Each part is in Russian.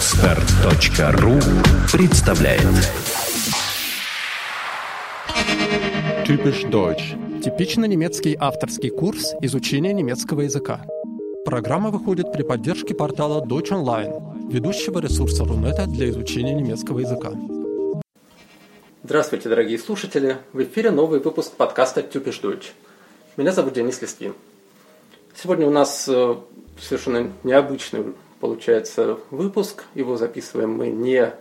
Отстар.ру представляет Typisch Deutsch. Типично немецкий авторский курс изучения немецкого языка. Программа выходит при поддержке портала Deutsch Online, ведущего ресурса Рунета для изучения немецкого языка. Здравствуйте, дорогие слушатели! В эфире новый выпуск подкаста Typisch Deutsch. Меня зовут Денис Листвин. Сегодня у нас э, совершенно необычный получается выпуск. Его записываем мы не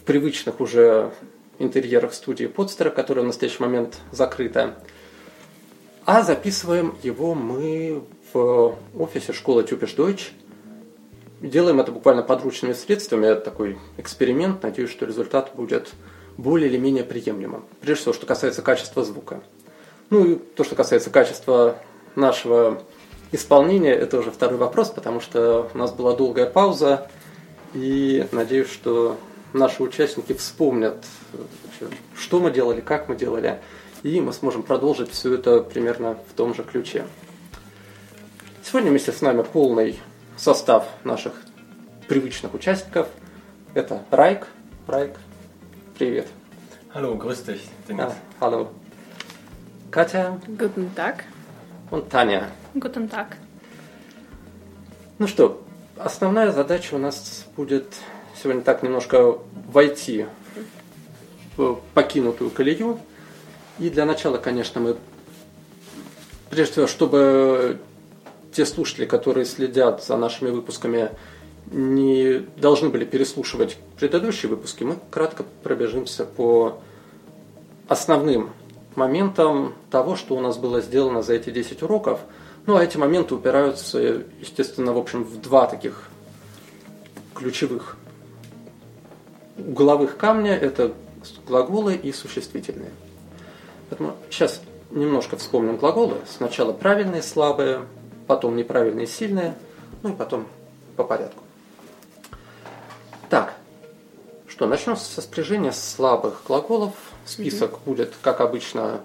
в привычных уже интерьерах студии Подстера, которая в настоящий момент закрыта, а записываем его мы в офисе школы Тюпиш Deutsch. Делаем это буквально подручными средствами. Это такой эксперимент. Надеюсь, что результат будет более или менее приемлемым. Прежде всего, что касается качества звука. Ну и то, что касается качества нашего Исполнение – это уже второй вопрос, потому что у нас была долгая пауза, и надеюсь, что наши участники вспомнят, что мы делали, как мы делали, и мы сможем продолжить все это примерно в том же ключе. Сегодня вместе с нами полный состав наших привычных участников. Это Райк. Райк, привет. Hallo, grüß dich, Dennis. А, hallo. Катя. Guten Tag. Und Таня. Guten Tag. Ну что, основная задача у нас будет сегодня так немножко войти в покинутую колею. И для начала, конечно, мы, прежде всего, чтобы те слушатели, которые следят за нашими выпусками, не должны были переслушивать предыдущие выпуски, мы кратко пробежимся по основным моментам того, что у нас было сделано за эти 10 уроков – ну, а эти моменты упираются, естественно, в общем, в два таких ключевых угловых камня. Это глаголы и существительные. Поэтому сейчас немножко вспомним глаголы. Сначала правильные, слабые, потом неправильные, сильные, ну и потом по порядку. Так, что, начнем со спряжения слабых глаголов. Список mm-hmm. будет, как обычно,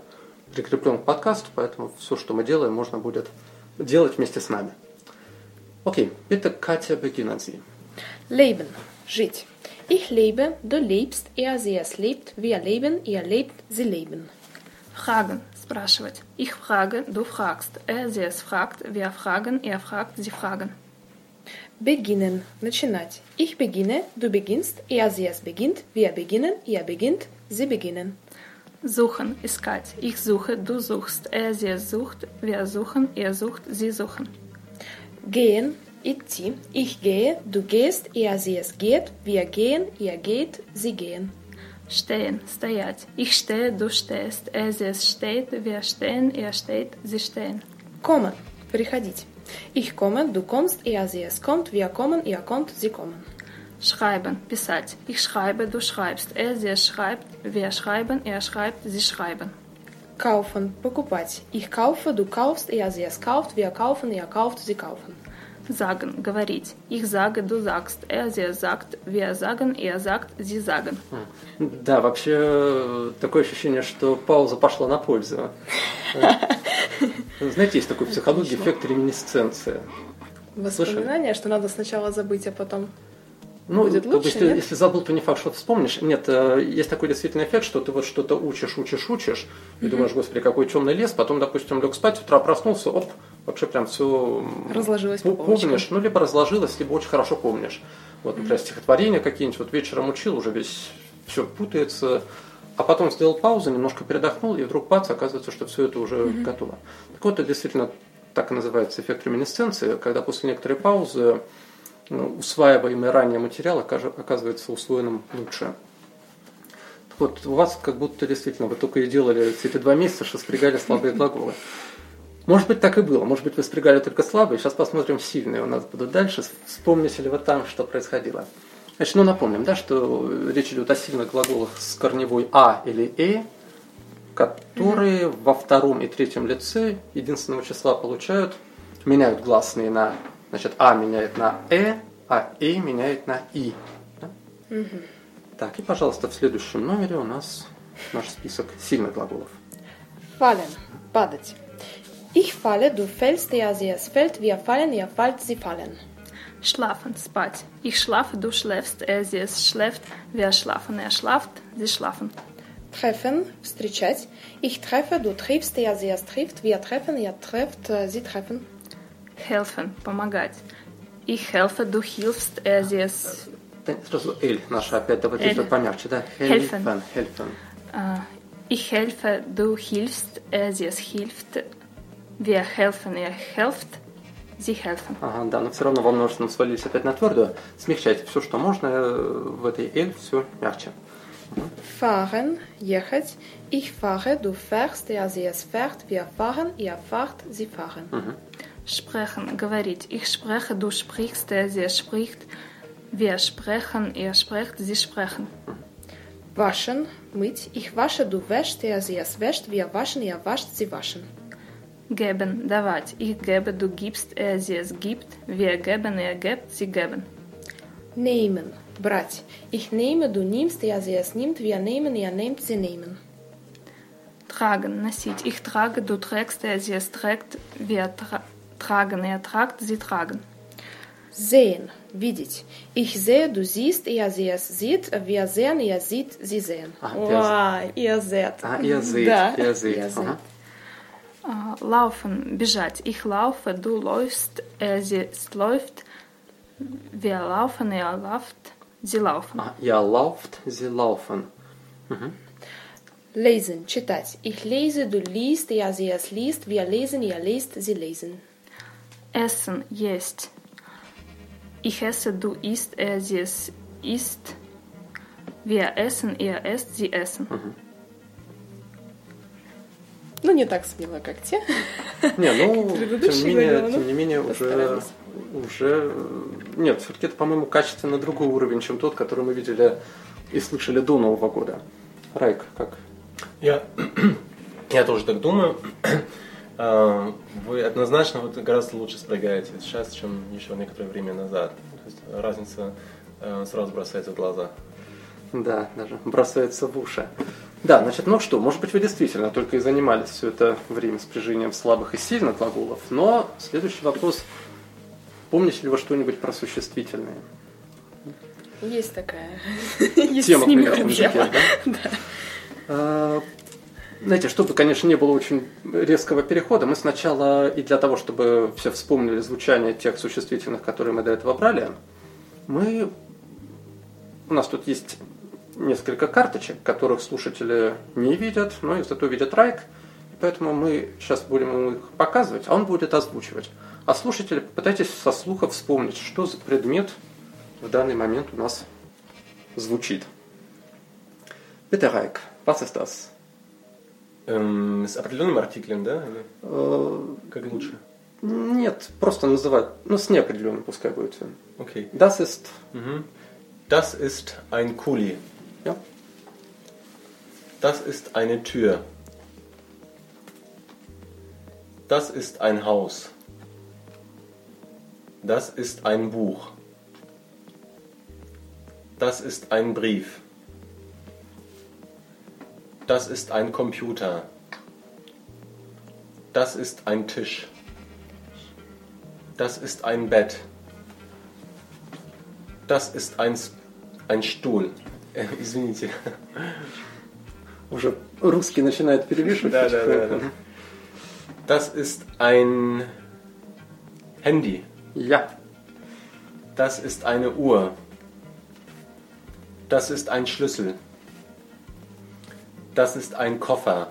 прикреплен к подкасту, поэтому все, что мы делаем, можно будет делать вместе с нами. Окей, это Катя beginnen Sie. Leben, жить. Ich lebe, du lebst, er, sie, es lebt, wir leben, ihr lebt, sie leben. Fragen, спрашивать. Ich frage, du fragst, er, sie, es fragt, wir fragen, er fragt, sie fragen. Beginnen, начинать. Ich beginne, du beginnst, er, sie, es beginnt, wir beginnen, ihr beginnt, sie beginnen. Suchen, искать. Ich suche, du suchst, er, sie sucht, wir suchen, er sucht, sie suchen. Gehen, идти. Ich gehe, du gehst, er, sie es geht, wir gehen, ihr geht, sie gehen. Stehen, стоять. Ich stehe, du stehst, er, sie es steht, wir stehen, er steht, sie stehen. Kommen, приходить. Ich komme, du kommst, er, sie es kommt, wir kommen, ihr kommt, sie kommen. Schreiben, писать. Ich schreibe, du schreibst. Er, sie schreibt, wir schreiben, er schreibt, sie schreiben. Kaufen, покупать. Ich kaufe, du kaufst, er, sie es kauft, wir kaufen, ihr kauft, sie kaufen. Sagen, говорить. Ich sage, du sagst, er, sie sagt, wir sagen, er sagt, sie sagen. Да, вообще такое ощущение, что пауза пошла на пользу. Знаете, есть такой психологии эффект реминисценции. Воспоминание, что надо сначала забыть, а потом ну, будет лучше, если, нет? если забыл, то не факт, что вспомнишь. Нет, э, есть такой действительно эффект, что ты вот что-то учишь, учишь, учишь, и думаешь, господи, какой темный лес, потом, допустим, лег спать, утро проснулся, оп, вообще прям все разложилось по помнишь, ну, либо разложилось, либо очень хорошо помнишь. Вот, например, стихотворения какие-нибудь, вот вечером учил, уже весь все путается, а потом сделал паузу, немножко передохнул, и вдруг бац, оказывается, что все это уже mm-hmm. готово. Так вот, это действительно так и называется эффект реминесценции, когда после некоторой паузы усваиваемый ранее материал оказывается усвоенным лучше. Вот у вас как будто действительно вы только и делали эти два месяца, что спрягали слабые глаголы. Может быть, так и было. Может быть, вы спрягали только слабые. Сейчас посмотрим сильные у нас будут дальше. Вспомните ли вы там, что происходило. Значит, ну напомним, да, что речь идет о сильных глаголах с корневой «а» или «э», которые во втором и третьем лице единственного числа получают, меняют гласные на Значит, А меняет на Э, а И меняет на И. Да? Угу. Так, и, пожалуйста, в следующем номере у нас наш список сильных глаголов. Fallen. Падать. Ich falle, du fällst, der sie es fällt, wir fallen, ihr fallt, sie fallen. Schlafen, спать. Ich schlafe, du schläfst, er, sie, es schläft, wir schlafen, er schlaft, sie schlafen. Treffen, встречать. Ich treffe, du triffst, er, sie, es trifft, wir treffen, er trifft, äh, sie treffen. Helfen, помогать. Ich helfe, du hilfst, er. Да, Сразу Эль наша опять давайте Эль. помягче, да? Helfen. Helfen. Helfen. Äh, ich helfe, du hilfst, er, es hilft, wir helfen, er helft, sie helfen. Ага, да, но все равно во множественном свалились опять на твердую. Смягчайте все, что можно э, в этой Эль, все мягче. Fahren, ехать. Ich fahre, du fährst, er, sie, es fährt, wir fahren, ihr fahrt, sie fahren. Sprechen, говорить. Ich spreche, du sprichst, er, sie, es spricht, wir sprechen, er spricht, sie sprechen. Waschen, мыть. Ich wasche, du wäschst, er, sie, es wäscht, wir waschen, ihr wascht, sie waschen. Geben, давать. Ich gebe, du gibst, er, sie, es gibt, wir geben, er gibt, sie geben. Nehmen, брать. Ich nehme, du nimmst, er, sie, es nimmt, wir nehmen, ihr nehmt, sie nehmen. Tragen, носить. Ich trage, du trägst, er, sie, es trägt, wir tra tragen, er tragt, sie tragen. Sehen, видеть. Ich sehe, du siehst, er, sie, es sieht, wir sehen, ihr seht, sie sehen. Ah, Wow, ihr seht. А, ihr seht, Да, ihr seht. ihr Ага. Äh, laufen, bежать. Ich laufe, du läufst, er, sie, es läuft, wir laufen, er läuft, sie laufen. А, ihr lauft, sie laufen. Lesen, читать. Ich lese, du liest, er, sie, es liest, wir lesen, ihr lest, sie lesen. Essen, есть. Ich esse, du isst, er, sie, es isst. Wir essen, ihr esst, sie essen. Ну, не так смело, как те. Не, ну, тем не менее, говорил, ну, тем не менее, уже, уже, э, нет, все-таки это, по-моему, качественно другой уровень, чем тот, который мы видели и слышали до Нового года. Райк, как? Я, я тоже так думаю. А, Вы однозначно вот гораздо лучше справляетесь сейчас, чем еще некоторое время назад. То есть разница э, сразу бросается в глаза. Да, даже бросается в уши. Да, значит, ну что, может быть, вы действительно только и занимались все это время спряжением слабых и сильных глаголов, но следующий вопрос. Помните ли вы что-нибудь про существительные? Есть такая. Есть Тема с ними проблема. да? А, Знаете, чтобы, конечно, не было очень резкого перехода, мы сначала, и для того, чтобы все вспомнили звучание тех существительных, которые мы до этого брали, мы... У нас тут есть несколько карточек, которых слушатели не видят, но их зато видят Райк. И поэтому мы сейчас будем ему их показывать, а он будет озвучивать. А слушатели, попытайтесь со слуха вспомнить, что за предмет в данный момент у нас звучит. Bitte, Reik, was ist das? Эм, с определенным артиклем, да? Или Э, как лучше? Нет, просто называть, ну, с неопределенным пускай будет. Okay. Das ist, Mhm. Das ist ein Kuli. ja, Das ist eine Tür. Das ist ein Haus. Das ist ein Buch. Das ist ein Brief. Das ist ein Computer. Das ist ein Tisch. Das ist ein Bett. Das ist ein, S- ein Stuhl. Äh, извините. уже русский начинает перевешивать. Да, да, да, потихоньку. да. Das ist ein Handy. Ja, Das ist eine Uhr. Das ist ein Schlüssel. Das ist ein Koffer.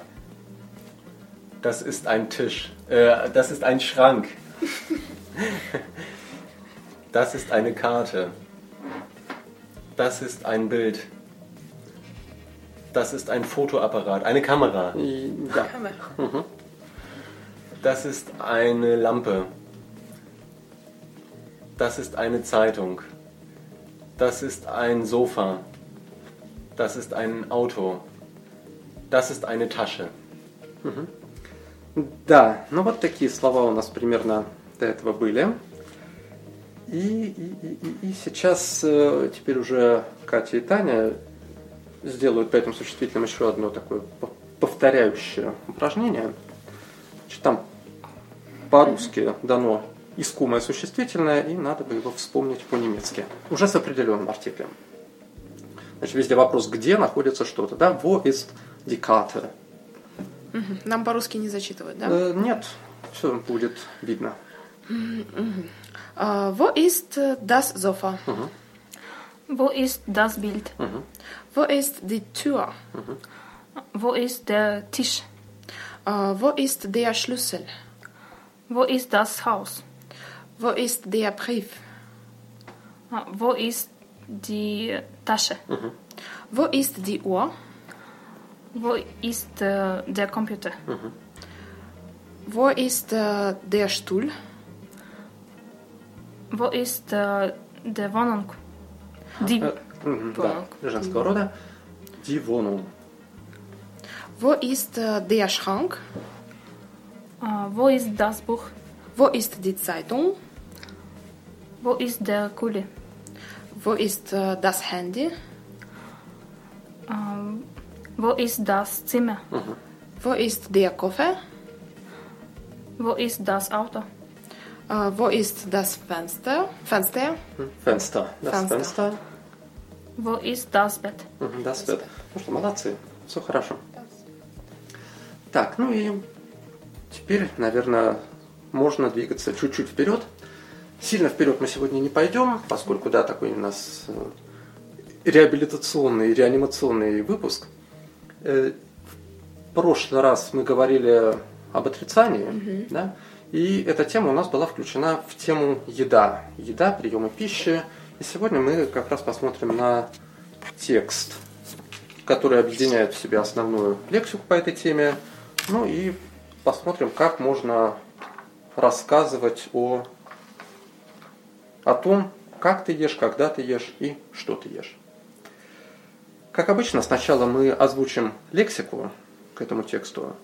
Das ist ein Tisch. Äh, das ist ein Schrank. Das ist eine Karte. Das ist ein Bild. Das ist ein Fotoapparat, eine Kamera. и- ja. Das ist eine Lampe. Das ist eine Zeitung. Das ist ein Sofa. Das ist ein Auto. Das ist eine Tasche. Да, ну вот такие слова у нас примерно до этого были. И, и, и, и- сейчас э, теперь уже Катя и Таня сделают по этим существительным еще одно такое по- повторяющее упражнение. Значит, там по-русски дано искомое существительное, и надо бы его вспомнить по-немецки. Уже с определенным артиклем. Значит, везде вопрос, где находится что-то. Да? Wo ist die Karte? Нам по-русски не зачитывать, да? Э, нет, все будет видно. Äh, wo ist äh, das Sofa? Wo ist das Bild? Wo ist die Tür? Wo ist der Tisch? Äh, wo ist der Schlüssel? Wo ist das Haus? Wo ist der Brief? Ah, Wo ist die Tasche? Wo ist die Uhr? Wo ist äh, der Computer? Wo ist äh, der Stuhl? Wo ist äh, der Wohnung? Die Э, мгм, да, Wohnung. женского рода. Die Wohnung. Wo ist äh, der Schrank? Äh, wo ist das Buch? Wo ist die Zeitung? Wo ist der Kuli? Wo ist äh, das Handy? Ähm, wo ist das Zimmer? Wo ist der Koffer? Wo ist das Auto? Äh, wo ist das Fenster? Fenster? Fenster. Das Fenster. Fenster. Wo ist das Bett? Мгм, Das wird. Ну что, молодцы. Все хорошо. Так, ну и теперь, наверное, можно двигаться чуть-чуть вперед. Сильно вперед мы сегодня не пойдем, поскольку, да, такой у нас э, реабилитационный, реанимационный выпуск. Э, В прошлый раз мы говорили об отрицании, да, и эта тема у нас была включена в тему еда. Еда, приемы пищи. И сегодня мы как раз посмотрим на текст, который объединяет в себе основную лексику по этой теме. Ну и посмотрим, как можно рассказывать о, о том, как ты ешь, когда ты ешь и что ты ешь. Как обычно, сначала мы озвучим лексику к этому тексту.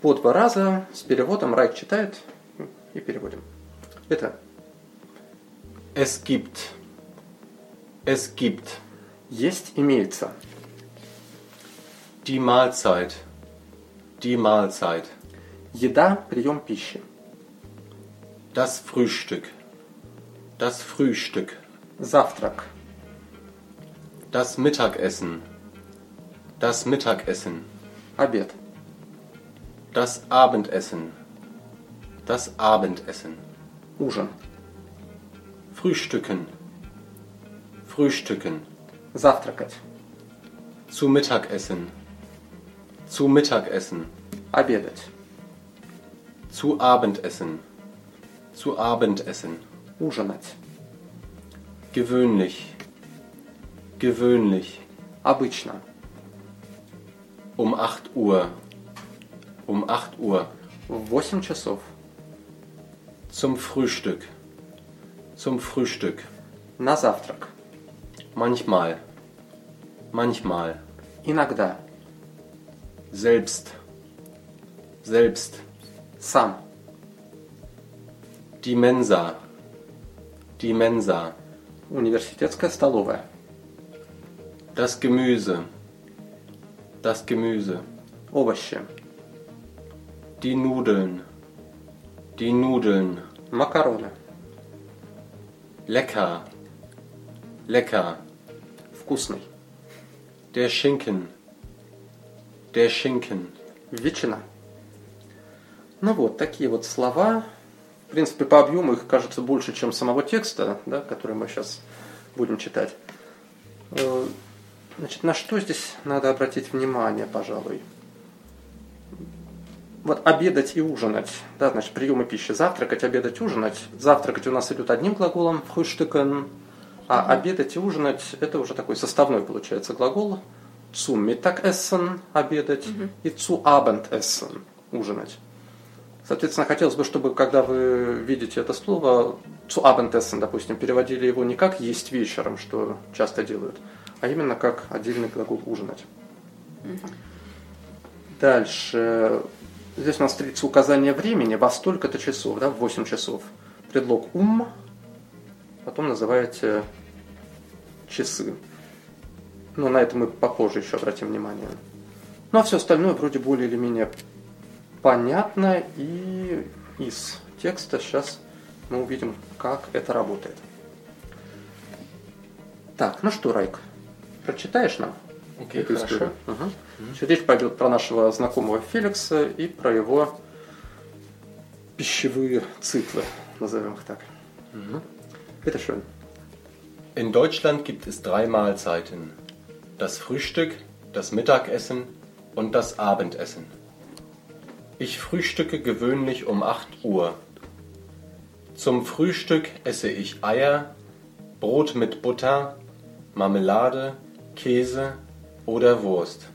По два раза с переводом Райк читает и переводим. Это Es gibt. Es gibt. есть, имеется. Die Mahlzeit. Die Mahlzeit. Еда, прием пищи. Das Frühstück. Das Frühstück. Завтрак. Das Mittagessen. Das Mittagessen. Обед. Das Abendessen. Das Abendessen. Ужин. Frühstücken. Frühstücken. Завтракать. Zu Mittagessen. Zu Mittagessen. Обедать. Zu Abendessen. Zu Abendessen. Ужинать. Gewöhnlich. Gewöhnlich. Обычно. Um 8 Uhr. Um 8 Uhr. В 8 часов. Zum Frühstück. Zum Frühstück. На завтрак. Manchmal. Manchmal. Иногда. Selbst. Selbst. Сам. Die Mensa. Die Mensa. Университетская столовая. Das Gemüse. Das Gemüse. Овощи. Die Nudeln. Die Nudeln. Макароны. Lecker. Lecker. Вкусный. Der Schinken. Der Schinken. Ветчина. Ну вот, такие вот слова. В принципе, по объему их кажется больше, чем самого текста, да, который мы сейчас будем читать. Значит, на что здесь надо обратить внимание, пожалуй? Вот обедать и ужинать, да, значит, приемы пищи. Завтракать, обедать, ужинать. Завтракать у нас идет одним глаголом, frühstücken, а обедать и ужинать – это уже такой составной, получается, глагол. Zum Mittagessen – обедать, и zu Abendessen – ужинать. Соответственно, хотелось бы, чтобы, когда вы видите это слово, zu Abendessen, допустим, переводили его не как есть вечером, что часто делают, а именно как отдельный глагол ужинать. Дальше. Здесь у нас встретится указание времени во столько-то часов, да, в 8 часов. Предлог ум, потом называете часы. Но на это мы попозже еще обратим внимание. Ну а все остальное вроде более или менее понятно и из текста. Сейчас мы увидим, как это работает. Так, ну что, Райк, прочитаешь нам Окей, эту хорошо. историю? Ага. Значит, Речь пойдет про нашего знакомого Феликса и про его пищевые циклы, назовем их так. Это schön. In Deutschland gibt es drei Mahlzeiten. Das Frühstück, das Mittagessen und das Abendessen. Ich frühstücke gewöhnlich um 8 Uhr. Zum Frühstück esse ich Eier, Brot mit Butter, Marmelade, Käse oder Wurst.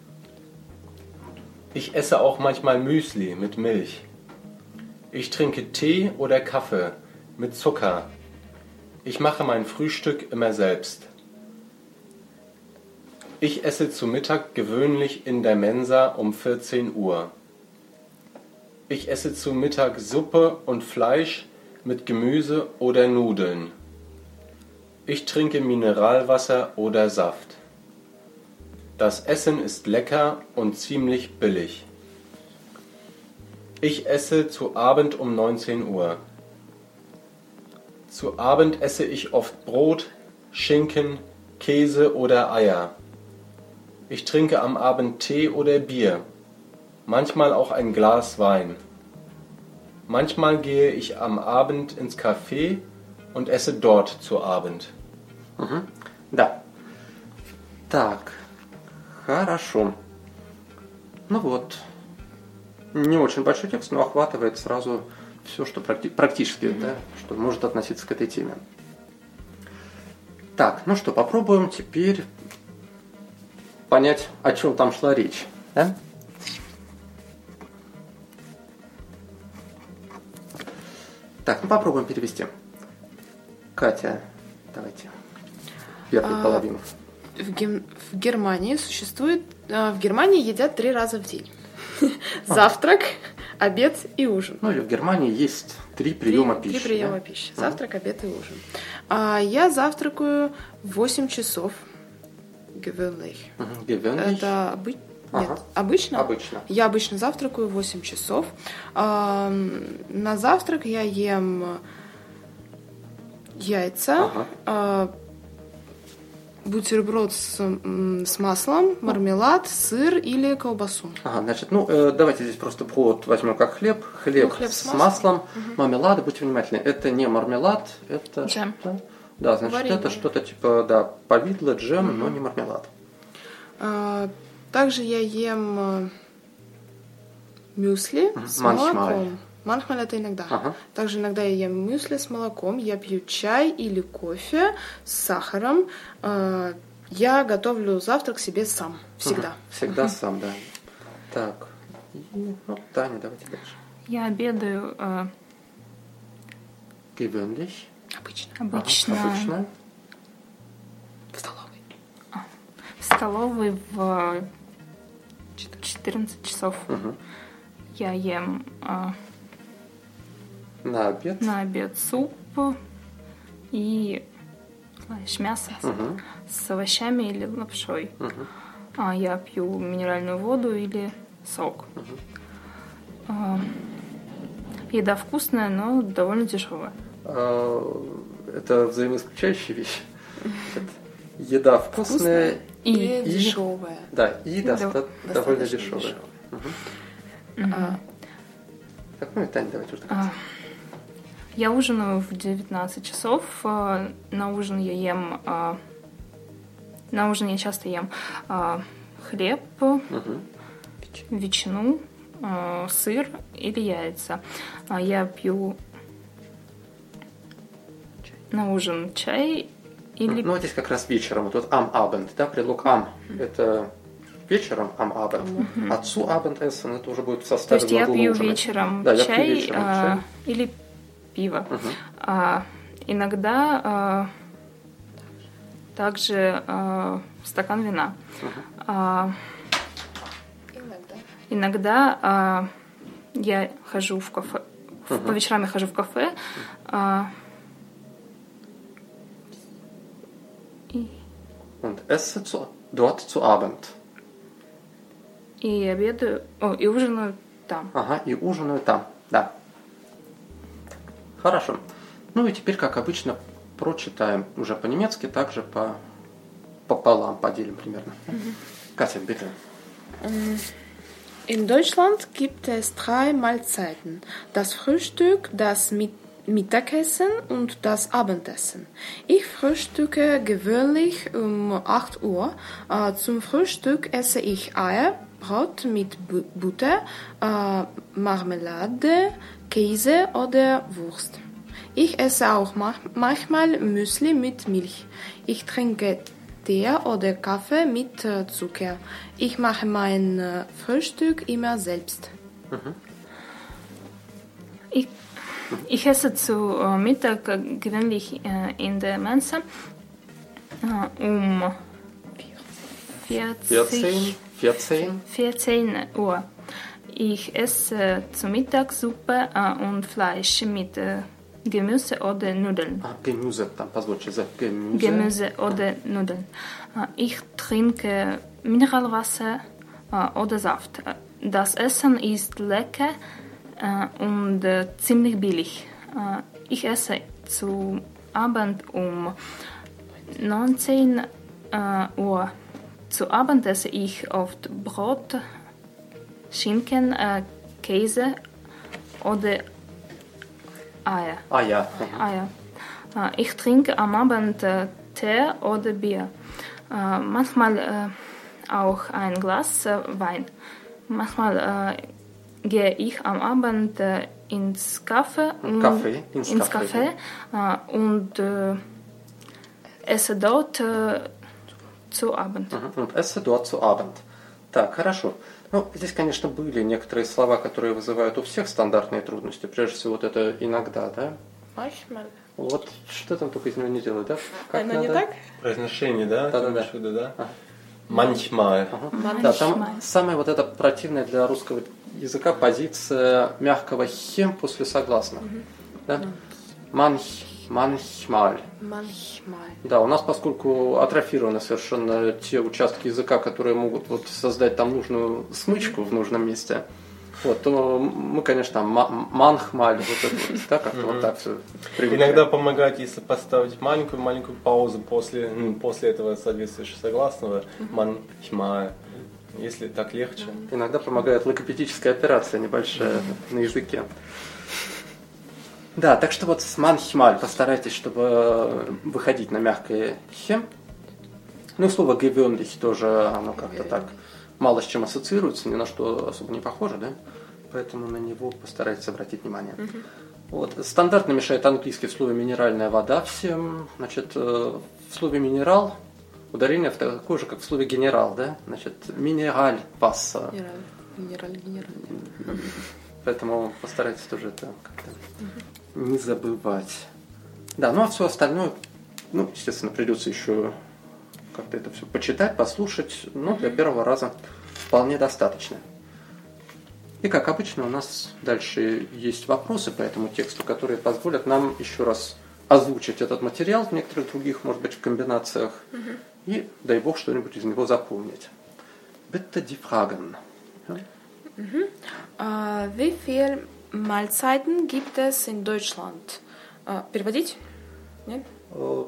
Ich esse auch manchmal Müsli mit Milch. Ich trinke Tee oder Kaffee mit Zucker. Ich mache mein Frühstück immer selbst. Ich esse zu Mittag gewöhnlich in der Mensa um 14 Uhr. Ich esse zu Mittag Suppe und Fleisch mit Gemüse oder Nudeln. Ich trinke Mineralwasser oder Saft. Das Essen ist lecker und ziemlich billig. Ich esse zu Abend um 19 Uhr. Zu Abend esse ich oft Brot, Schinken, Käse oder Eier. Ich trinke am Abend Tee oder Bier, manchmal auch ein Glas Wein. Manchmal gehe ich am Abend ins Café und esse dort zu Abend. Да. Так, хорошо. Ну вот, не очень большой текст, но охватывает сразу все, что практи- практически, да, что может относиться к этой теме. Так, ну что, попробуем теперь понять, о чем там шла речь. Да? Так, ну попробуем перевести. Катя, давайте. Первую А, половину. В, Гем- в Германии существует... а, В Германии едят три раза в день. Завтрак, обед и ужин. Ну или в Германии есть три приема три, пищи. Три приема да? пищи. Завтрак, обед и ужин. А, я завтракаю в 8 часов. Gewöhnlich. Gewöhnlich. Это обы- Ага. Нет, обычно? Обычно. Я обычно завтракаю в 8 часов. А, на завтрак я ем яйца, Ага. Бутерброд с, с маслом, мармелад, сыр или колбасу. Ага, значит, ну э, давайте здесь просто вот возьмем как хлеб. Хлеб, Ну, хлеб с, с маслом, мармелады, будьте внимательны. Это не мармелад, это... Джем. Да, да значит, Варенье. это что-то типа, да, повидло, джем, но не мармелад. А, также я ем э, мюсли с Манchmal. молоком. Манхмаль это иногда. Ага. Также иногда я ем мюсли с молоком, я пью чай или кофе с сахаром. А, я готовлю завтрак себе сам. Всегда. Мгм. Всегда сам, да. Так, ну, Таня, давайте дальше. Я обедаю э, Gewöhnlich. Обычно. Ага, обычно обычно. В столовой. в столовой в 14 часов. Мгм. Я ем э, На обед. на обед суп и знаешь, мясо с- Мгм. с овощами или лапшой. Мгм. А я пью минеральную воду или сок. А, еда вкусная, но довольно дешевая. А, Это взаимоисключающие вещи. Еда вкусная, И, И, и- дешевая. да, и доста- довольно дешевая. А, Так, ну и Таня, давайте уже. а, я ужинаю в 19 часов. А, На ужин я ем... а, На ужин я часто ем а, хлеб, Мгм. ветчину, сыр или яйца. А Я пью на ужин чай или Ну, здесь как раз вечером. Вот тут am Abend, да, предлог am. Это вечером am Abend. А zu Abendessen это уже будет в То составе есть я пью вечером Да, я пью чай, вечером а, чай. или пиво. Мгм. А, иногда а, также а, стакан вина. А, иногда. иногда а, я хожу в кафе. в- По вечерам я хожу в кафе. а, и, Und esse zu, dort zu Abend. и обедаю, о, и ужинаю там. Ага, и ужинаю там. Да. Хорошо. Ну и теперь, как обычно, прочитаем уже по-немецки, также по пополам поделим примерно. Катя, bitte. In Deutschland gibt es drei Mahlzeiten. Das Frühstück, das Mit Mittagessen und das Abendessen. Ich frühstücke gewöhnlich um 8 Uhr. Äh, zum Frühstück esse ich Eier, Brot mit Bu Butter, äh, Marmelade, Käse oder Wurst. Ich esse auch manchmal Müsli mit Milch. Ich trinke Tee oder Kaffee mit äh, Zucker. Ich mache mein äh, Frühstück immer selbst. Ich, ich esse zu äh, Mittag gewöhnlich in der Mensa um 40, 14, 14. 14 Uhr. Ich esse zum Mittag Suppe äh, und Fleisch mit äh, Gemüse oder Nudeln. Ah, Gemüse, dann passt Gemüse. Gemüse oder Nudeln. Äh, ich trinke Mineralwasser oder Saft. Das Essen ist lecker und ziemlich billig. Ich esse zu Abend um 19 Uhr. Zu Abend esse ich oft Brot Schinken, äh, Käse oder Eier. А, ja. Mhm. Ah ja. Äh, Ich trinke am Abend äh, Tee oder Bier. Äh, Manchmal äh, auch ein Glas äh, Wein. Manchmal äh, gehe ich am Abend äh, ins Café und, Café, ins ins Café, Café, äh, und äh, esse dort äh, zu Abend. Мгм. Und esse dort zu Abend. Так, хорошо. Ну, здесь, конечно, были некоторые слова, которые вызывают у всех стандартные трудности. Прежде всего, вот это иногда, да? Manchmal. Вот что там только из него не делают, да? Как Оно не надо? так? Произношение, да? Ты имеешь в виду, да? Ага. Manchmal. Да, там самая вот эта противная для русского языка позиция мягкого хем после согласных. Да? Манх, манхмаль. Manchmal. Да, у нас, поскольку атрофированы совершенно те участки языка, которые могут вот создать там нужную смычку в нужном месте, вот, то мы, конечно, манхмаль, вот это вот, да, как-то вот так все Иногда помогает, если поставить маленькую-маленькую паузу после, м, после этого соответствующего согласного. Manchmal. Если так легче. Иногда помогает логопедическая операция небольшая на языке. Да, так что вот с манхмаль постарайтесь, чтобы выходить на мягкое хем. Ну и слово gewöhnlich тоже, оно как-то так мало с чем ассоциируется, ни на что особо не похоже, да? Поэтому на него постарайтесь обратить внимание. Вот. Стандартно мешает английский в слове минеральная вода всем. Значит, э, в слове минерал ударение такое же, как в слове генерал, да? Значит, минераль пасса. Генераль, генераль. Поэтому постарайтесь тоже это как-то не забывать. Да, ну а все остальное, ну, естественно, придется еще как-то это все почитать, послушать. Но для первого раза вполне достаточно. И как обычно у нас дальше есть вопросы по этому тексту, которые позволят нам еще раз озвучить этот материал в некоторых других, может быть, комбинациях. И, дай бог, что-нибудь из него запомнить. Bitte die Fragen. Ja? Äh, wie viele Mahlzeiten gibt es in Deutschland? Äh, переводить? Нет? Э,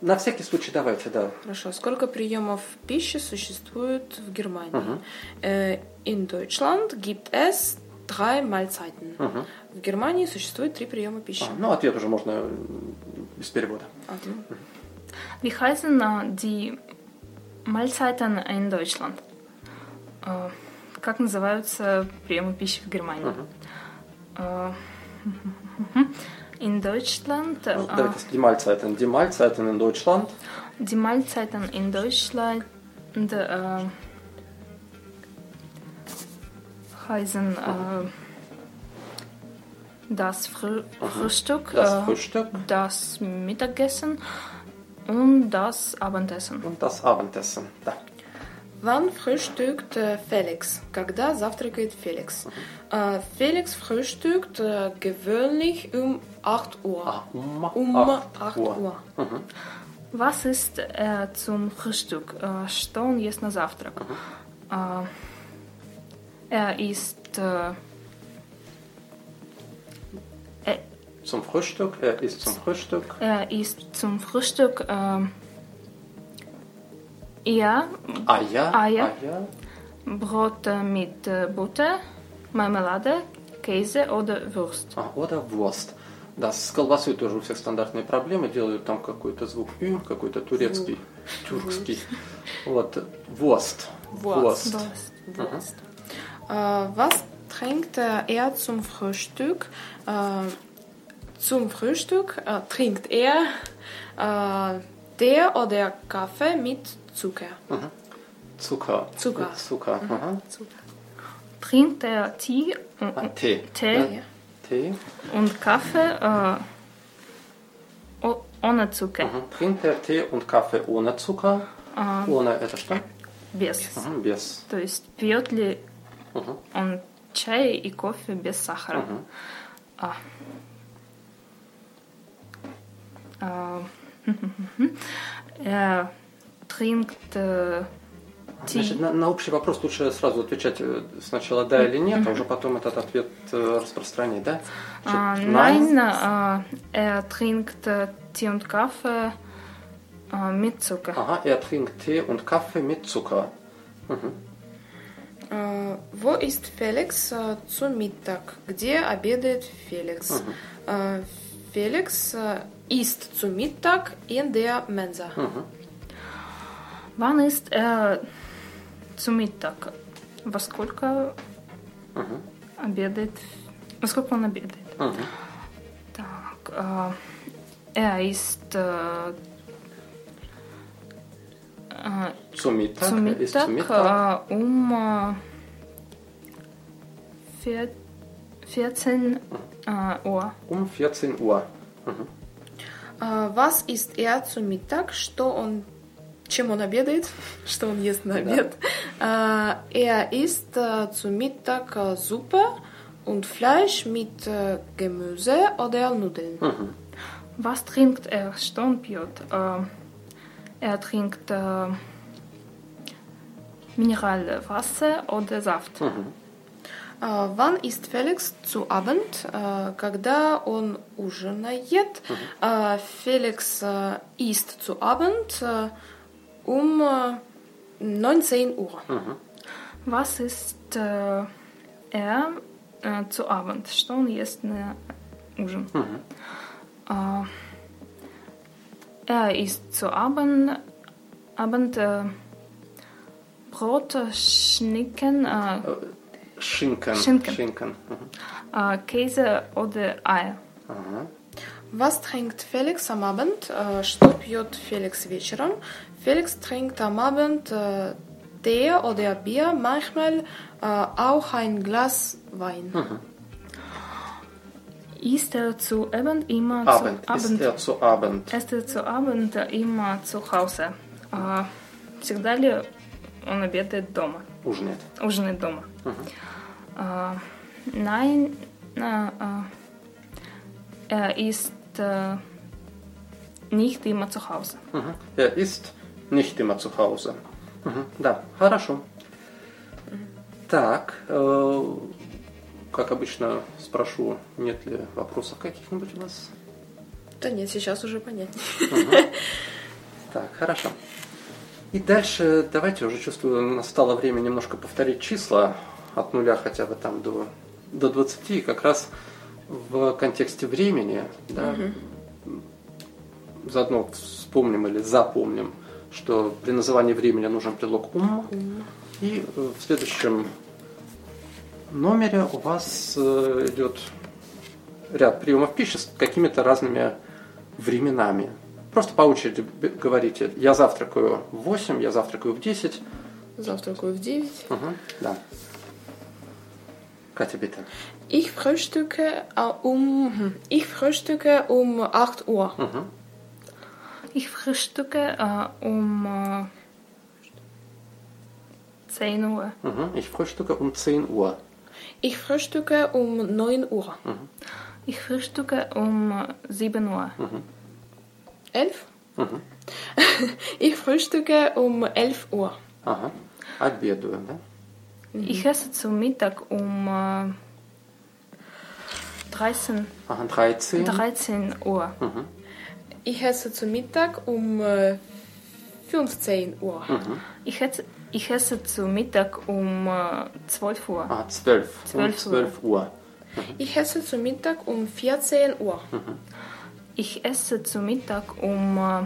На всякий случай давайте, да. Хорошо. Сколько приемов пищи существует в Германии? Äh, in Deutschland gibt es drei Mahlzeiten. Мгм. В Германии существует три приема пищи. А, ну, ответ уже можно без перевода. Один. Wie heißen die Mahlzeiten in Deutschland? Как называются приемы пищи в Германии? Äh, Äh, in Deutschland. Äh, die Mahlzeiten. Die Mahlzeiten in Deutschland. Die Mahlzeiten in Deutschland äh, heißen äh, das Frü Aha. Frühstück, das, äh, Frühstück. das Mittagessen und das Abendessen. Und das Abendessen, da. Wann frühstückt äh, Felix? Когда завтракает Felix? Äh, Felix frühstückt äh, gewöhnlich um 8 Uhr. А, um, Um acht 8 Uhr. Uhr. Was ist äh, zum Frühstück? Äh, что он ест на завтрак? Äh, er isst äh, er, zum Frühstück, er isst zum Frühstück. Er isst zum Frühstück ähm, Eier, Eier. Eier. Eier. Brot äh, mit äh, Butter, Marmelade, Käse oder Wurst. А, oder Wurst. Да, с колбасой тоже у всех стандартные проблемы. Делают там какой-то звук Ü, какой-то турецкий, тюркский. Вот, Wurst. Wurst. Wurst. Wurst. Äh, was trinkt äh, er zum Frühstück? Äh, zum Frühstück äh, trinkt er äh, Tee oder Kaffee mit Zucker. Zucker. Zucker. Zucker. Aha. Zucker. Trinkt er Tee, Ah, und, Tee. Tee Ja, Tee. und Kaffee äh, o- ohne Zucker. Ага. Trinkt er Tee und Kaffee ohne Zucker? Ohne это что? Без. Ага, без. То есть пьет ли Ага. он чай и кофе без сахара? А. А, Er äh, Значит, на, на общий вопрос лучше сразу отвечать э, сначала да или нет, а уже потом этот ответ э, распространить, да? äh, Nein, äh, er trinkt äh, Tee und Kaffee äh, mit Zucker. Ага, er trinkt Tee und Kaffee mit Zucker. Äh, wo ist Felix äh, zum Mittag? Где обедает Felix? Äh, Felix äh, isst zum Mittag in der Mensa. Wann ist er zu Mittag? Во сколько обедает? Во сколько он обедает? Так, äh, er ist äh, äh, Zu Mittag, zu er ist zu Mittag Mittag. äh, um äh, vier, 14 äh, Uhr. Um 14 Uhr. Äh, was isst er zu Mittag? Что он, чем он обедает? Что он ест на обед? Äh, er isst äh, zu Mittag äh, Suppe und Fleisch mit äh, Gemüse oder Nudeln. Was trinkt er? Что он пьет? Äh, er trinkt äh, Mineralwasser oder Saft. Äh, wann isst Felix zu Abend? Äh, когда он ужинает? Äh, Felix äh, isst zu Abend äh, um äh, 19 Uhr. Was ist äh, er äh, zu Abend? Что он ест на ужин? Äh, er isst zu Abend, Abend äh, Brot, Schnicken, äh, Schinken. Schinken. Schinken. Mhm. äh, Käse oder Eier. Was trinkt Felix am Abend? Äh, что пьет Felix вечером? Felix trinkt am Abend äh, Tee oder Bier, manchmal äh, auch ein Glas Wein. Isst er zu Abend immer Abend. zu Ist Abend? er zu Abend? Ist er zu Abend immer zu Hause? Äh, всегда ли он обедает дома? Ужинает. Ужинает дома? Äh, nein, äh, äh, er ist äh, nicht immer zu Hause. Мгм. Er ist nicht immer zu Hause. Мгм. Да, хорошо. Так, э, как обычно спрошу, нет ли вопросов каких-нибудь у вас? Да нет, сейчас уже понятнее. Так, хорошо. И дальше давайте уже чувствую, настало время немножко повторить числа от нуля хотя бы там до, до 20, и как раз в контексте времени, да, заодно вспомним или запомним, что при назывании времени нужен предлог ум, и э, в следующем номере у вас э, идет ряд приемов пищи с какими-то разными временами. Просто по очереди говорите, я завтракаю в 8, я завтракаю в 10. Завтракаю в 9. Мгм, да. Катя, bitte. Ich frühstücke um ich frühstücke um 8 Uhr. Ich frühstücke äh, um äh, 10 Uhr. Mhm. Ich frühstücke um 10 Uhr. Ich frühstücke um 9 Uhr. Ich frühstücke um äh, 7 Uhr. 11? ich frühstücke um 11 Uhr. Ага. Обедаю, да? Ich esse zu Mittag um äh, 13, Aha, 13. 13 Uhr. Ich esse zu Mittag um äh, 15 Uhr. Ich, esse, ich esse zu Mittag um äh, 12 Uhr. Ah, 12. 12 um 12 Uhr. Ich esse zu Mittag um 14 Uhr. Ich esse zu Mittag um äh,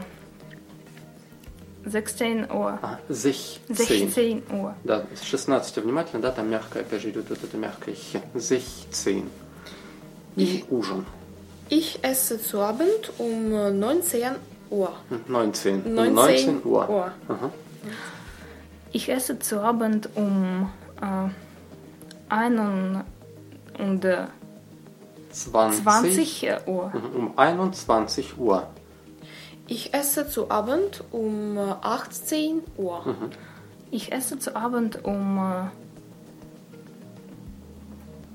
16 Uhr. А, 16. 16 Uhr. Да, с 16 внимательно, да, там мягкое, опять же, идет вот это мягкое х. 16. И ужин. Ich esse zu Abend um äh, 19 Uhr. 19. 19, 19 Uhr. Äh, äh, Uhr. Ich esse zu Abend um äh, 1 20 Uhr. Um 21 Uhr. Ich esse zu Abend um 18 Uhr. Mhm. Ich esse zu Abend um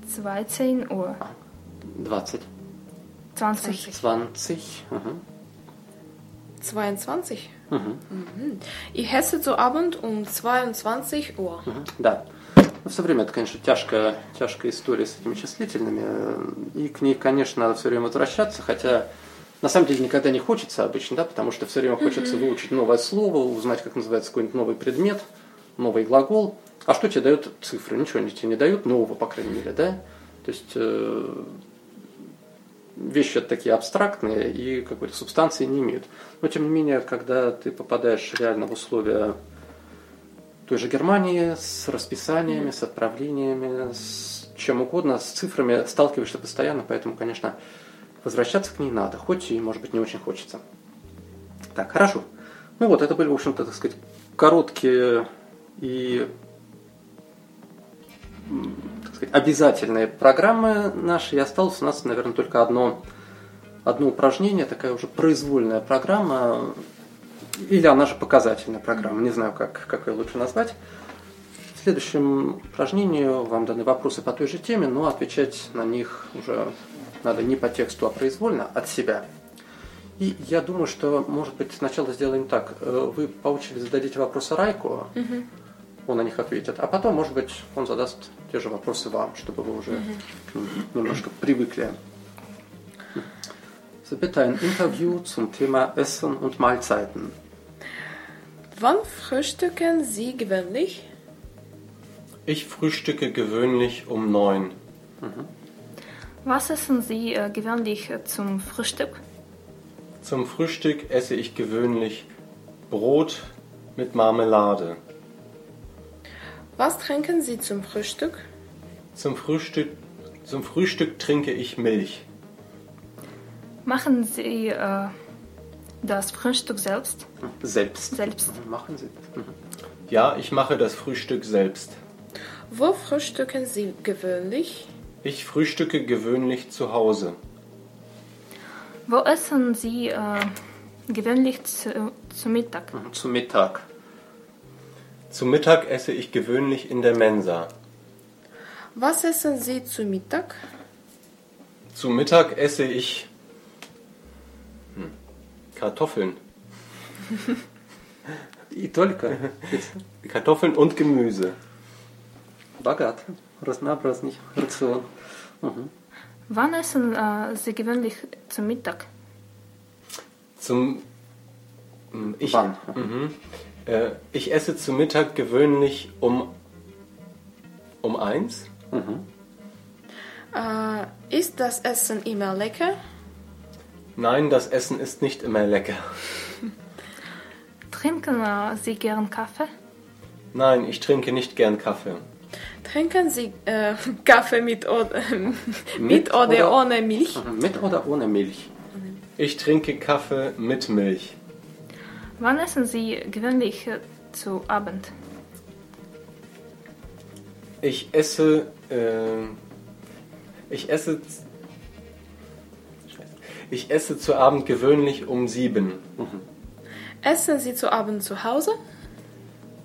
12 Uhr. 20. 20. 20. Mhm. 22. Mhm. Ich esse zu Abend um 22 Uhr. Мгм, Да. Ну, все время это, конечно, тяжкая, тяжкая история с этими числительными. И к ней, конечно, надо все время возвращаться, хотя на самом деле никогда не хочется обычно, да, потому что все время хочется выучить новое слово, узнать, как называется какой-нибудь новый предмет, новый глагол. А что тебе дают цифры? Ничего они тебе не дают, нового, по крайней мере, да? То есть э, вещи такие абстрактные и какой-то субстанции не имеют. Но тем не менее, когда ты попадаешь реально в условия той же Германии с расписаниями, с отправлениями, с чем угодно, с цифрами сталкиваешься постоянно, поэтому, конечно, возвращаться к ней надо, хоть и, может быть, не очень хочется. Так, хорошо. Ну вот, это были, в общем-то, так сказать, короткие и сказать, обязательные программы наши. И осталось у нас, наверное, только одно, одно упражнение, такая уже произвольная программа, или она же показательная программа, не знаю, как, как ее лучше назвать. В следующем упражнении вам даны вопросы по той же теме, но отвечать на них уже надо не по тексту, а произвольно, от себя. И я думаю, что, может быть, сначала сделаем так. Э, Вы по очереди зададите вопросы Райку, он на них ответит, а потом, может быть, он задаст те же вопросы вам, чтобы вы уже к ним немножко привыкли. So, bitte ein Interview zum Thema Essen und Mahlzeiten. Wann frühstücken Sie gewöhnlich? Ich frühstücke gewöhnlich um neun. Was essen Sie äh, gewöhnlich äh, zum Frühstück? Zum Frühstück esse ich gewöhnlich Brot mit Marmelade. Was trinken Sie zum Frühstück? Zum Frühstück, zum Frühstück trinke ich Milch. Machen Sie äh, das Frühstück selbst? Selbst. Selbst. Machen Sie. Mhm. Ja, ich mache das Frühstück selbst. Wo frühstücken Sie gewöhnlich? Ich frühstücke gewöhnlich zu Hause. Wo essen Sie äh, gewöhnlich zu, zu Mittag? Mhm. Zu Mittag. Zu Mittag esse ich gewöhnlich in der Mensa. Was essen Sie zu Mittag? Zu Mittag esse ich hm, Kartoffeln. И только Kartoffeln und Gemüse. богат, разнообразный рацион. Мгм. Wann essen äh, Sie gewöhnlich zu Mittag? Zum hm, ich, Wann? Mhm. Äh, ich esse zu Mittag gewöhnlich um um eins. Äh, ist das Essen immer lecker? Nein, das Essen ist nicht immer lecker. Trinken äh, Sie gern Kaffee? Nein, ich trinke nicht gern Kaffee. Trinken Sie äh, Kaffee mit, oder, mit, Mit oder, oder- ohne Milch? Mhm. Mit oder ohne Milch? Ich trinke Kaffee mit Milch. Wann essen Sie gewöhnlich äh, zu Abend? Ich esse äh, ich esse ich esse zu Abend gewöhnlich um sieben. Essen Sie zu Abend zu Hause?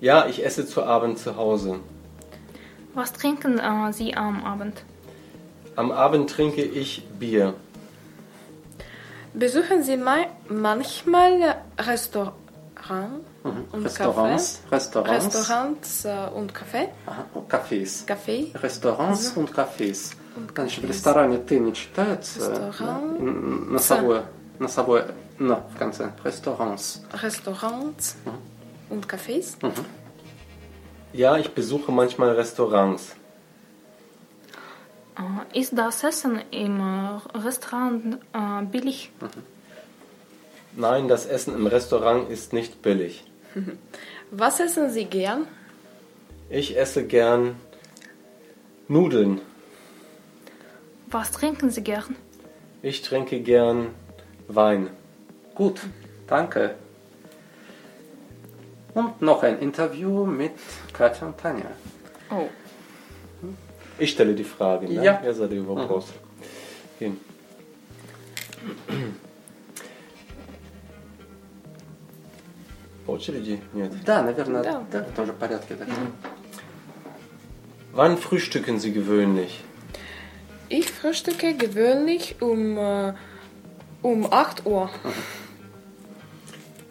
Ja, ich esse zu Abend zu Hause. Was trinken äh, Sie am Abend? Am Abend trinke ich Bier. Besuchen Sie ma manchmal Restaurants und Restaurants, Café? Restaurants, Restaurants äh, und Café? Aha, und Cafés. Café? Restaurants und Cafés. Значит, в ресторане «ты» не читается. Ресторан. да? Н- Носовое, носовое «н» в конце. Ресторанс. Restaurants und Cafés. Ja, ich besuche manchmal Restaurants. Äh, Ist das Essen im äh, Restaurant äh, billig? Nein, das Essen im Restaurant ist nicht billig. Was essen Sie gern? Ich esse gern Nudeln. Was trinken Sie gern? Ich trinke gern Wein. Gut, danke. Und noch ein Interview mit Katja und Tanja. Oh. Ich stelle die Frage, ne? Ja. Er sei der Überbrust. Mhm. очереди? Нет. Да, наверное, Да. да, в том же порядке. Да. Wann frühstücken Sie gewöhnlich? Ich frühstücke gewöhnlich um, äh, um 8 Uhr.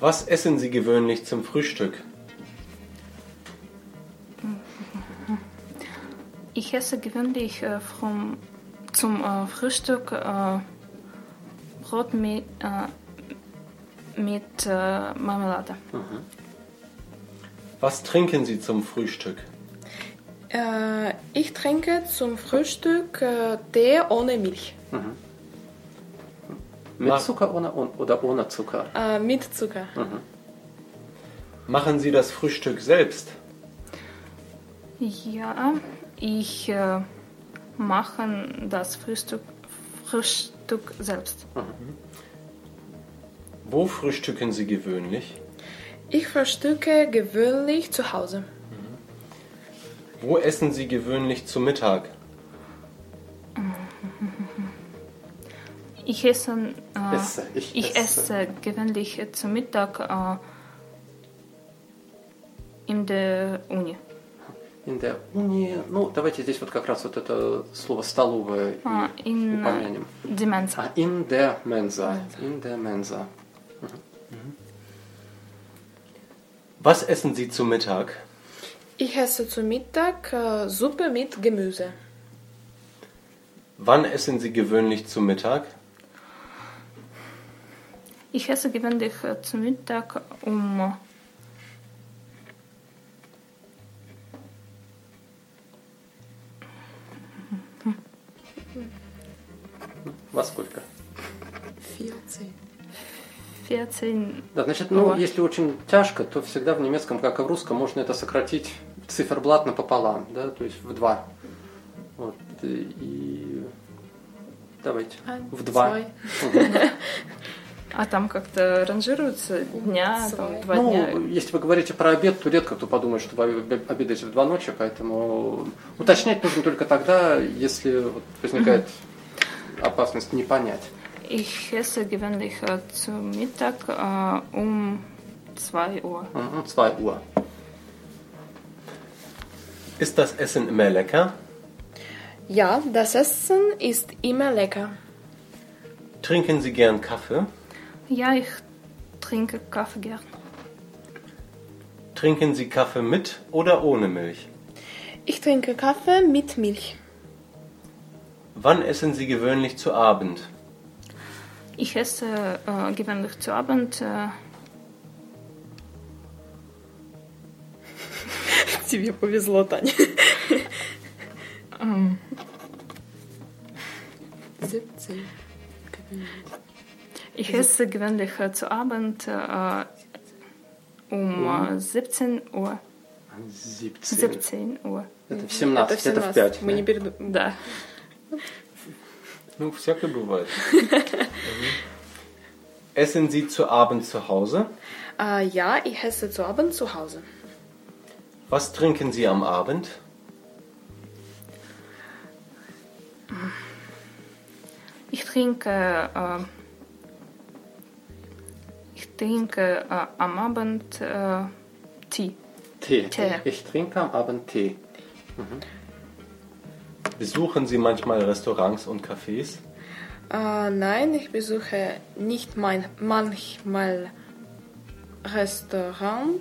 Was essen Sie gewöhnlich zum Frühstück? Ich esse gewöhnlich äh, vom, zum äh, Frühstück äh, Brot mit, äh, mit äh, Marmelade. Was trinken Sie zum Frühstück? Äh, ich trinke zum Frühstück äh, Tee ohne Milch. Mit Mach- Zucker ohne, oder ohne Zucker? Äh, mit Zucker. Machen Sie das Frühstück selbst? Ja, ich äh, mache das Frühstück, Frühstück selbst. Wo frühstücken Sie gewöhnlich? Ich frühstücke gewöhnlich zu Hause. Wo essen Sie gewöhnlich zu Mittag? Ich esse, äh, Esse, ich ich esse. esse gewöhnlich äh, zum Mittag äh, in der Uni. In der Uni, ну, давайте здесь вот как раз вот это слово «столовая» и А, in, упомянем. Die Mensa. А, in der Mensa. In der Mensa. Was essen Sie zu Mittag? Ich esse zu Mittag äh, Suppe mit Gemüse. Wann essen Sie gewöhnlich zu Mittag? Ich esse gewöhnlich äh, zu Mittag um Was gut, 14. 14 Да, значит, ну, Ого. если очень тяжко, то всегда в немецком, как и в русском, можно это сократить циферблат напополам, да, то есть в два. Вот, и- давайте, в два. А там как-то ранжируются дня, там, два ну, дня. если вы говорите про обед, то редко кто подумает, что вы обе- обедаете в два ночи, поэтому уточнять нужно только тогда, если вот возникает опасность не понять. Ich esse gewöhnlich äh, zu Mittag äh, um 2 Uhr. Mhm, 2 Uhr. Ist das Essen immer lecker? Ja, das Essen ist immer lecker. Trinken Sie gern Kaffee? Ja, ich trinke Kaffee gern. Trinken Sie Kaffee mit oder ohne Milch? Ich trinke Kaffee mit Milch. Wann essen Sie gewöhnlich zu Abend? Ich esse äh, gewöhnlich zu Abend äh, Тебе повезло, Таня. 17. Ich esse gewöhnlich äh, zu Abend äh, um äh, 17 Uhr. 17. 17 Uhr. Это в 17, Это это, в в 17. 5. Мы не перед... Да. Snoof Söckelbluwald. Also, essen Sie zu Abend zu Hause? Äh, ja, ich esse zu Abend zu Hause. Was trinken Sie am Abend? Ich trinke, äh, ich trinke äh, am Abend äh, Tee. Tee. Tee. Ich trinke am Abend Tee. Mhm. Besuchen Sie manchmal Restaurants und Cafés? Äh, nein, ich besuche nicht mein, manchmal Restaurants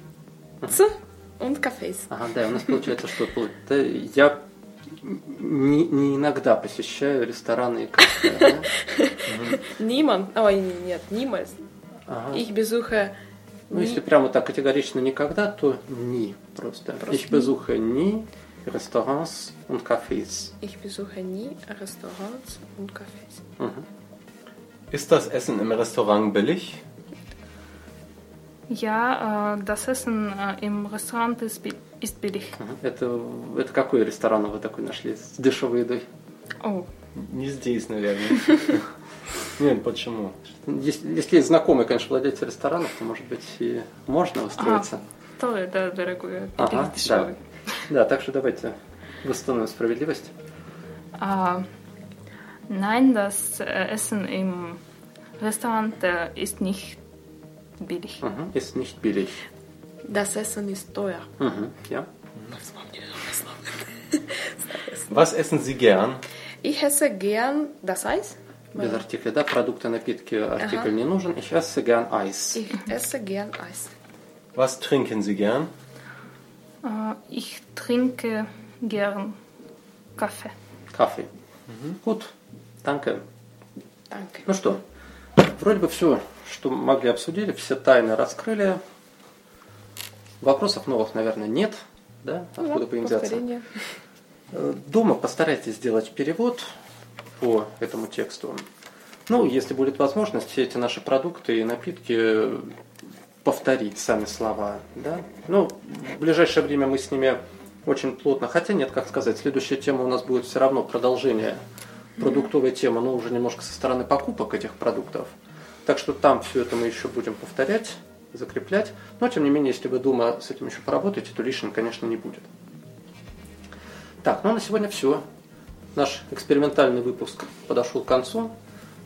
und Cafés. Ага, да, у нас получается, что да, я не, не иногда посещаю рестораны и кафе. да? Niemand, ой, нет, niemals. Ага. Ich besuche Ну, если прямо так категорично никогда, то ни просто. Просто Ich besuche nie Restaurants und Cafés. Ich besuche nie Restaurants und Cafés. Мгм. Ist das Essen im Restaurant billig? Ja, äh, das Essen äh, im Restaurant ist, bi- ist billig. Это, это какой ресторан вы такой нашли с дешевой едой? Oh, Не здесь, наверное. Нет, почему? Если, если есть знакомые, конечно, владельцы ресторанов, то, может быть, и можно устроиться. toll, да, дорогой, Ага, billig, да. дешевый. Да, так что давайте восстановим справедливость. Äh, nein, das äh, Essen im Restaurant äh, ist nicht billig. Мгм. Ist nicht billig. Das Essen ist teuer. Мгм. Ja. Was essen Sie gern? Ich esse gern das Eis. Без артикля, да, продукты, напитки, артикль Ага. не нужен. Ich esse gern Eis. Ich esse gern Eis. Was trinken Sie gern? Äh, ich trinke gern Kaffee. Kaffee. Gut, danke. Danke. Ну что, вроде бы все, что могли обсудили, все тайны раскрыли. Вопросов новых, наверное, нет. Да? Откуда бы им взяться? Э, Дома постарайтесь сделать перевод по этому тексту. Ну, если будет возможность, все эти наши продукты и напитки э, повторить сами слова. Да? Ну, в ближайшее время мы с ними очень плотно, хотя нет, как сказать, следующая тема у нас будет все равно продолжение продуктовой темы, но уже немножко со стороны покупок этих продуктов. Так что там все это мы еще будем повторять, закреплять. Но, тем не менее, если вы дома с этим еще поработаете, то лишним, конечно, не будет. Так, ну а на сегодня все. Наш экспериментальный выпуск подошел к концу.